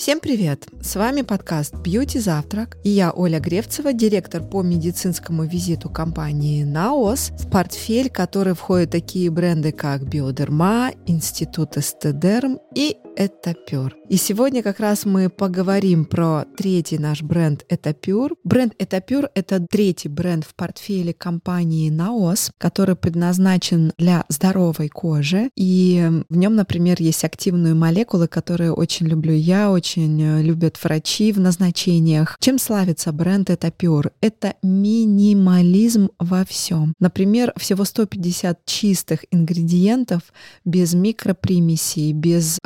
Всем привет! С вами подкаст «Бьюти Завтрак» и я, Оля Гревцева, директор по медицинскому визиту компании «Наос», в портфель который входят такие бренды, как «Биодерма», «Институт Эстедерм» и «Этапюр». И сегодня как раз мы поговорим про третий наш бренд «Этапюр». Бренд «Этапюр» — это третий бренд в портфеле компании «Наос», который предназначен для здоровой кожи. И в нем, например, есть активные молекулы, которые очень люблю я, очень э, любят врачи в назначениях. Чем славится бренд Этапюр? Это минимализм во всем. Например, всего 150 чистых ингредиентов без микропримесей, без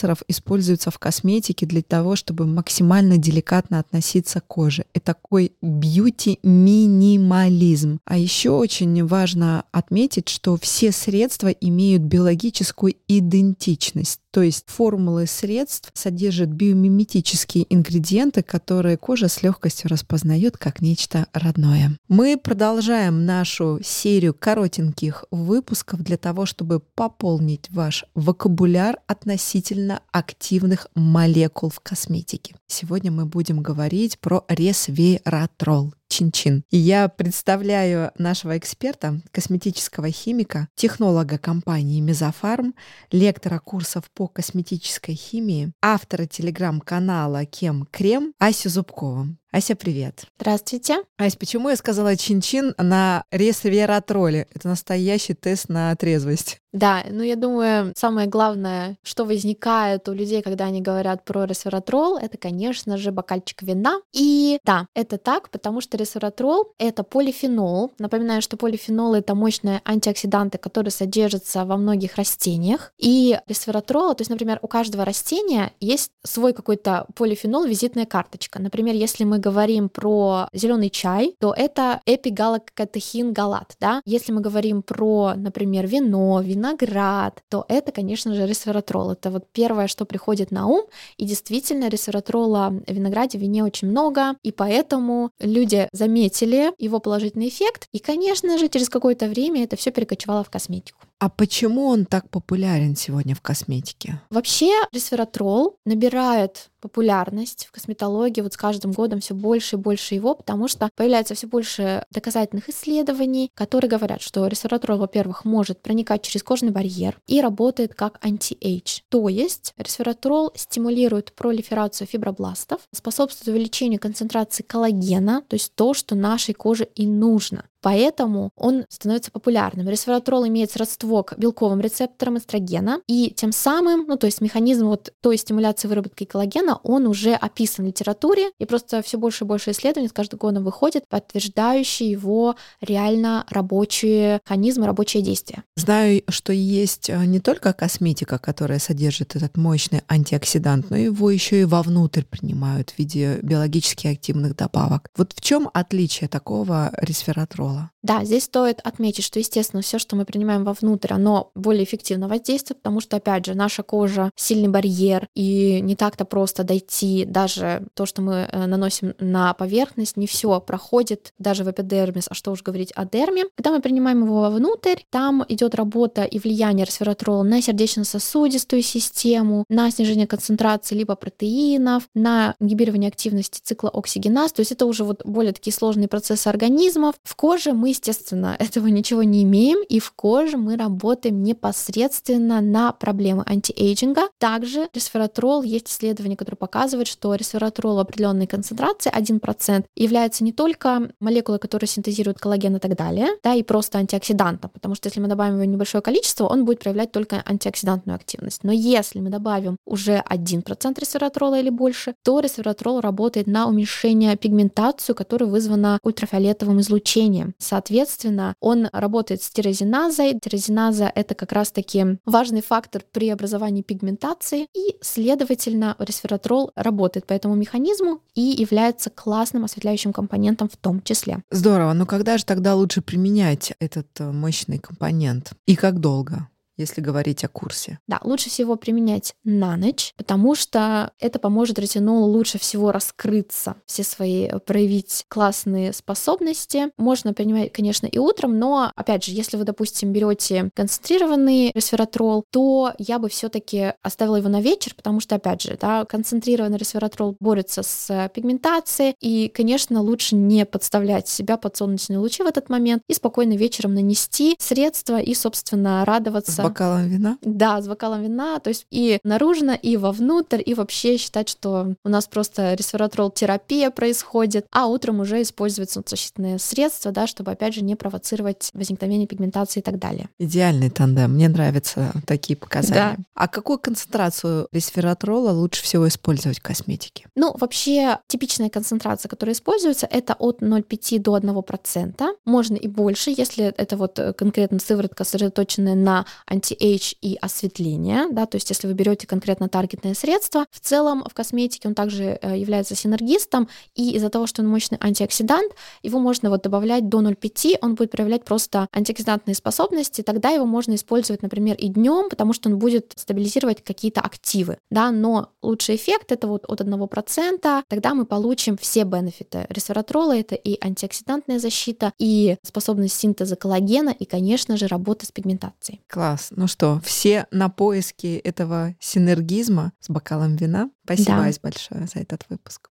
агрессоров используются в косметике для того, чтобы максимально деликатно относиться к коже. Это такой бьюти-минимализм. А еще очень важно отметить, что все средства имеют биологическую идентичность. То есть формулы средств содержат биомиметические ингредиенты, которые кожа с легкостью распознает как нечто родное. Мы продолжаем нашу серию коротеньких выпусков для того, чтобы пополнить ваш вокабуляр относительно активных молекул в косметике. Сегодня мы будем говорить про ресвератрол. Чин-чин. И я представляю нашего эксперта, косметического химика, технолога компании Мезофарм, лектора курсов по косметической химии, автора телеграм-канала Кем Крем Асю Зубкову. Ася, привет. Здравствуйте. Ася, почему я сказала чин-чин на ресвератроле? Это настоящий тест на трезвость. Да, ну я думаю, самое главное, что возникает у людей, когда они говорят про ресвератрол, это, конечно же, бокальчик вина. И да, это так, потому что ресвератрол — это полифенол. Напоминаю, что полифенол — это мощные антиоксиданты, которые содержатся во многих растениях. И ресвератрол, то есть, например, у каждого растения есть свой какой-то полифенол, визитная карточка. Например, если мы говорим про зеленый чай, то это эпигалокатехин галат, да. Если мы говорим про, например, вино, виноград, то это, конечно же, ресвератрол. Это вот первое, что приходит на ум. И действительно, ресвератрола в винограде, в вине очень много, и поэтому люди заметили его положительный эффект, и, конечно же, через какое-то время это все перекочевало в косметику. А почему он так популярен сегодня в косметике? Вообще, ресвератрол набирает популярность в косметологии вот с каждым годом все больше и больше его, потому что появляется все больше доказательных исследований, которые говорят, что ресвератрол, во-первых, может проникать через кожный барьер и работает как anti-age. То есть ресвератрол стимулирует пролиферацию фибробластов, способствует увеличению концентрации коллагена, то есть то, что нашей коже и нужно. Поэтому он становится популярным. Ресвератрол имеет сродство к белковым рецепторам эстрогена, и тем самым, ну то есть механизм вот той стимуляции выработки коллагена, он уже описан в литературе, и просто все больше и больше исследований с каждым годом выходит, подтверждающие его реально рабочие механизмы, рабочие действия. Знаю, что есть э, не только косметика, которая содержит этот мощный антиоксидант, но его еще и вовнутрь принимают в виде биологически активных добавок. Вот в чем отличие такого ресвератрола? контрола. Да, здесь стоит отметить, что, естественно, все, что мы принимаем вовнутрь, оно более эффективно воздействует, потому что, опять же, наша кожа сильный барьер, и не так-то просто дойти, даже то, что мы э, наносим на поверхность, не все проходит даже в эпидермис, а что уж говорить о дерме. Когда мы принимаем его вовнутрь, там идет работа и влияние ресвератрола на сердечно-сосудистую систему, на снижение концентрации либо протеинов, на ингибирование активности цикла оксигеназ, то есть это уже вот более такие сложные процессы организмов. В коже мы, естественно, этого ничего не имеем, и в коже мы работаем непосредственно на проблемы антиэйджинга. Также ресвератрол, есть исследования, которые показывают, что ресвератрол в определенной концентрации 1% является не только молекулой, которая синтезирует коллаген и так далее, да, и просто антиоксидантом, потому что если мы добавим его небольшое количество, он будет проявлять только антиоксидантную активность. Но если мы добавим уже 1% ресвератрола или больше, то ресвератрол работает на уменьшение пигментацию, которая вызвана ультрафиолетовым излучением лечения. Соответственно, он работает с тирозиназой. Тирозиназа — это как раз-таки важный фактор при образовании пигментации, и, следовательно, ресвератрол работает по этому механизму и является классным осветляющим компонентом в том числе. Здорово. Но когда же тогда лучше применять этот э, мощный компонент? И как долго? Если говорить о курсе? Да, лучше всего применять на ночь, потому что это поможет ретинолу лучше всего раскрыться, все свои э, проявить классные способности. Можно принимать, конечно, и утром, но, опять же, если вы, допустим, берете концентрированный ресвератрол, то я бы все-таки оставила его на вечер, потому что, опять же, да, концентрированный ресвератрол борется с пигментацией, и, конечно, лучше не подставлять себя под солнечные лучи в этот момент и спокойно вечером нанести средства и, собственно, радоваться. Бокалом вина? Да, с бокалом вина, то есть и наружно, и вовнутрь, и вообще считать, что у нас просто ресвератрол терапия происходит, а утром уже использовать солнцезащитные средства, да, чтобы, опять же, не провоцировать возникновение пигментации и так далее. Идеальный тандем. Мне нравятся такие показания. Да. А какую концентрацию ресвератрола лучше всего использовать в косметике? Ну, вообще, типичная концентрация, которая используется, это от 0,5 до 1%. Можно и больше, если это вот конкретно сыворотка, сосредоточенная на anti-age и осветление, да, то есть если вы берете конкретно таргетное средство, в целом в косметике он также э, является синергистом, и из-за того, что он мощный антиоксидант, его можно вот добавлять до 0,5, он будет проявлять просто антиоксидантные способности, тогда его можно использовать, например, и днем, потому что он будет стабилизировать какие-то активы, да, но лучший эффект это вот от 1%, тогда мы получим все бенефиты ресвератрола, это и антиоксидантная защита, и способность синтеза коллагена, и, конечно же, работа с пигментацией. Класс. Ну что, все на поиске этого синергизма с бокалом вина. Спасибо, да. Ась, большое за этот выпуск.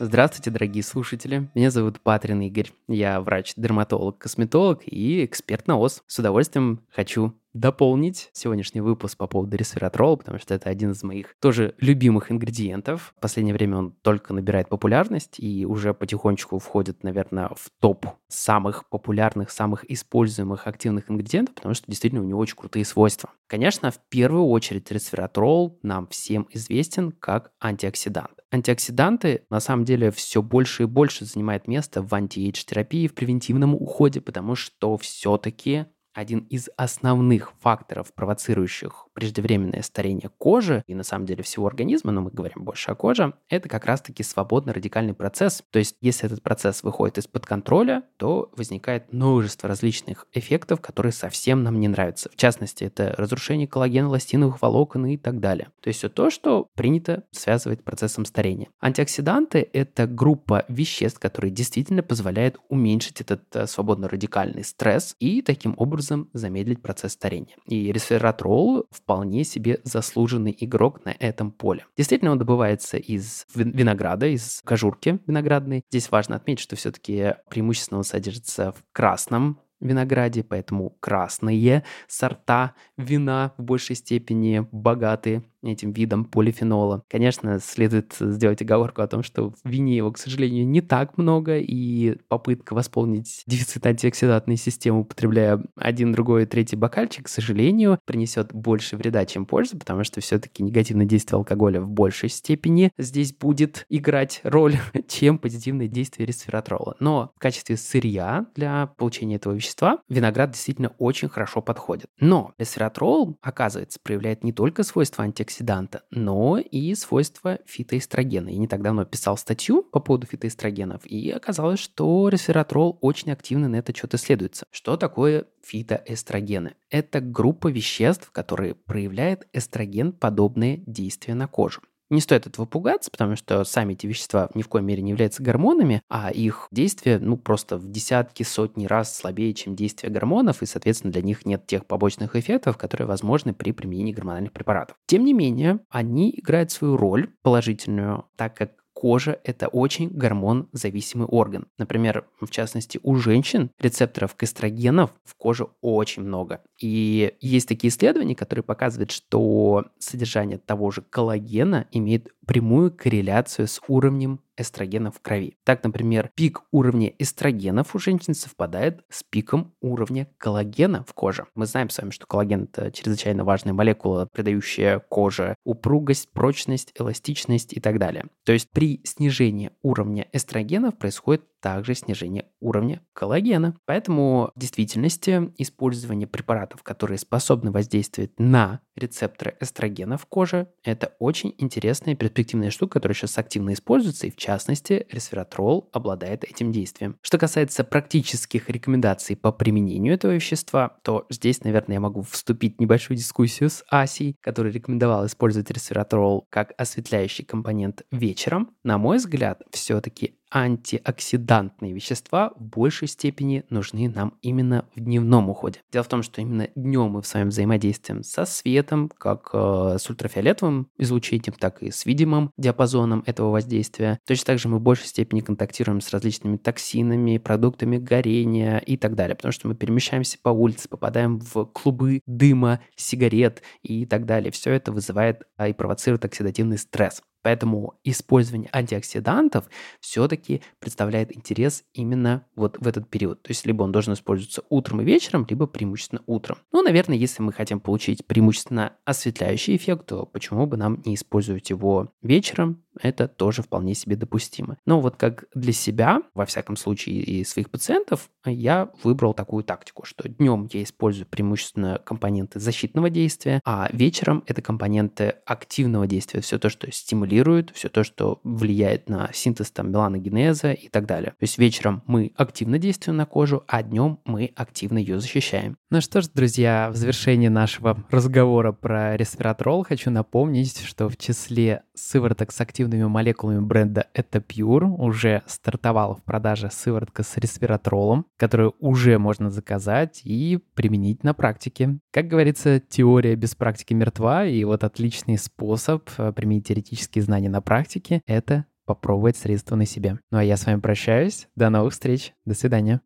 Здравствуйте, дорогие слушатели. Меня зовут Патрин Игорь. Я врач-дерматолог, косметолог и эксперт на ОС. С удовольствием хочу дополнить сегодняшний выпуск по поводу ресвератрола, потому что это один из моих тоже любимых ингредиентов. В последнее время он только набирает популярность и уже потихонечку входит, наверное, в топ самых популярных, самых используемых активных ингредиентов, потому что действительно у него очень крутые свойства. Конечно, в первую очередь ресвератрол нам всем известен как антиоксидант. Антиоксиданты на самом деле все больше и больше занимают место в антиэйдж-терапии, в превентивном уходе, потому что все-таки один из основных факторов, провоцирующих преждевременное старение кожи и на самом деле всего организма, но мы говорим больше о коже, это как раз-таки свободный радикальный процесс. То есть, если этот процесс выходит из-под контроля, то возникает множество различных эффектов, которые совсем нам не нравятся. В частности, это разрушение коллагена, эластиновых волокон и так далее. То есть все то, что принято связывать процессом старения. Антиоксиданты – это группа веществ, которые действительно позволяют уменьшить этот э, свободно-радикальный стресс и таким образом замедлить процесс старения. И ресвератрол вполне себе заслуженный игрок на этом поле. Действительно, он добывается из винограда, из кожурки виноградной. Здесь важно отметить, что все-таки преимущественно он содержится в красном винограде, поэтому красные сорта вина в большей степени богаты этим видом полифенола. Конечно, следует сделать оговорку о том, что в вине его, к сожалению, не так много, и попытка восполнить дефицит антиоксидантной системы, употребляя один, другой, третий бокальчик, к сожалению, принесет больше вреда, чем пользы, потому что все-таки негативное действие алкоголя в большей степени здесь будет играть роль, чем позитивное действие ресвератрола. Но в качестве сырья для получения этого вещества виноград действительно очень хорошо подходит. Но ресвератрол, оказывается, проявляет не только свойства антиоксидантов, антиоксиданта, но и свойства фитоэстрогена. Я не так давно писал статью по поводу фитоэстрогенов, и оказалось, что ресвератрол очень активно на этот счет исследуется. Что такое фитоэстрогены? Это группа веществ, которые проявляют эстроген-подобные действия на кожу. Не стоит этого пугаться, потому что сами эти вещества ни в коей мере не являются гормонами, а их действие, ну, просто в десятки, сотни раз слабее, чем действие гормонов, и, соответственно, для них нет тех побочных эффектов, которые возможны при применении гормональных препаратов. Тем не менее, они играют свою роль положительную, так как кожа – это очень гормон-зависимый орган. Например, в частности, у женщин рецепторов к эстрогенов в коже очень много. И есть такие исследования, которые показывают, что содержание того же коллагена имеет прямую корреляцию с уровнем эстрогенов в крови. Так, например, пик уровня эстрогенов у женщин совпадает с пиком уровня коллагена в коже. Мы знаем с вами, что коллаген – это чрезвычайно важная молекула, придающая коже упругость, прочность, эластичность и так далее. То есть при снижении уровня эстрогенов происходит также снижение уровня коллагена. Поэтому в действительности использование препаратов, которые способны воздействовать на рецепторы эстрогена в коже, это очень интересная и перспективная штука, которая сейчас активно используется, и в частности ресвератрол обладает этим действием. Что касается практических рекомендаций по применению этого вещества, то здесь, наверное, я могу вступить в небольшую дискуссию с Асей, который рекомендовал использовать ресвератрол как осветляющий компонент вечером. На мой взгляд, все-таки антиоксидантные вещества в большей степени нужны нам именно в дневном уходе. Дело в том, что именно днем мы в своем взаимодействии со светом, как э, с ультрафиолетовым излучением, так и с видимым диапазоном этого воздействия. Точно так же мы в большей степени контактируем с различными токсинами, продуктами горения и так далее, потому что мы перемещаемся по улице, попадаем в клубы дыма, сигарет и так далее. Все это вызывает а, и провоцирует оксидативный стресс. Поэтому использование антиоксидантов все-таки представляет интерес именно вот в этот период. То есть либо он должен использоваться утром и вечером, либо преимущественно утром. Ну, наверное, если мы хотим получить преимущественно осветляющий эффект, то почему бы нам не использовать его вечером, это тоже вполне себе допустимо. Но вот как для себя, во всяком случае, и своих пациентов, я выбрал такую тактику, что днем я использую преимущественно компоненты защитного действия, а вечером это компоненты активного действия, все то, что стимулирует, все то, что влияет на синтез там меланогенеза и так далее. То есть вечером мы активно действуем на кожу, а днем мы активно ее защищаем. Ну что ж, друзья, в завершении нашего разговора про ресвератрол хочу напомнить, что в числе сывороток с активным активными молекулами бренда Это Pure уже стартовала в продаже сыворотка с ресвератролом, которую уже можно заказать и применить на практике. Как говорится, теория без практики мертва, и вот отличный способ э, применить теоретические знания на практике — это попробовать средства на себе. Ну а я с вами прощаюсь. До новых встреч. До свидания.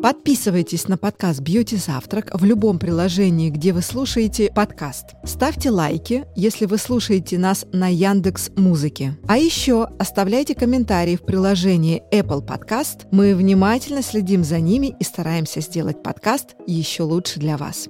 Подписывайтесь на подкаст «Бьюти Завтрак» в любом приложении, где вы слушаете подкаст. Ставьте лайки, если вы слушаете нас на Яндекс Музыке. А еще оставляйте комментарии в приложении Apple Podcast. Мы внимательно следим за ними и стараемся сделать подкаст еще лучше для вас.